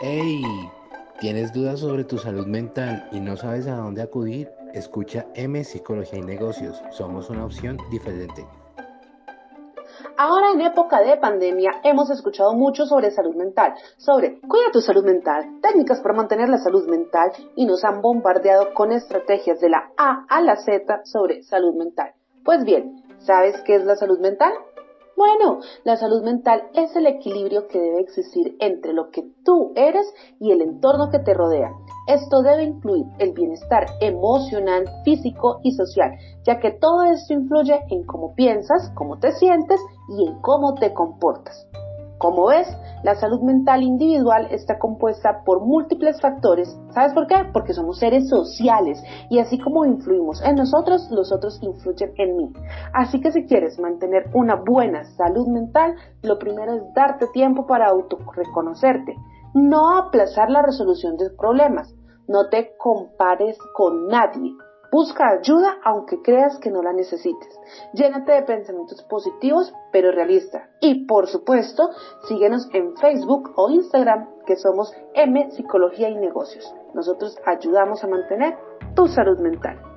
Hey, ¿tienes dudas sobre tu salud mental y no sabes a dónde acudir? Escucha M Psicología y Negocios. Somos una opción diferente. Ahora en época de pandemia hemos escuchado mucho sobre salud mental, sobre cuida tu salud mental, técnicas para mantener la salud mental y nos han bombardeado con estrategias de la A a la Z sobre salud mental. Pues bien, ¿sabes qué es la salud mental? Bueno, la salud mental es el equilibrio que debe existir entre lo que tú eres y el entorno que te rodea. Esto debe incluir el bienestar emocional, físico y social, ya que todo esto influye en cómo piensas, cómo te sientes y en cómo te comportas. Como ves, la salud mental individual está compuesta por múltiples factores. ¿Sabes por qué? Porque somos seres sociales y así como influimos en nosotros, los otros influyen en mí. Así que si quieres mantener una buena salud mental, lo primero es darte tiempo para autorreconocerte, no aplazar la resolución de problemas. No te compares con nadie. Busca ayuda aunque creas que no la necesites. Llénate de pensamientos positivos pero realistas. Y por supuesto, síguenos en Facebook o Instagram que somos M Psicología y Negocios. Nosotros ayudamos a mantener tu salud mental.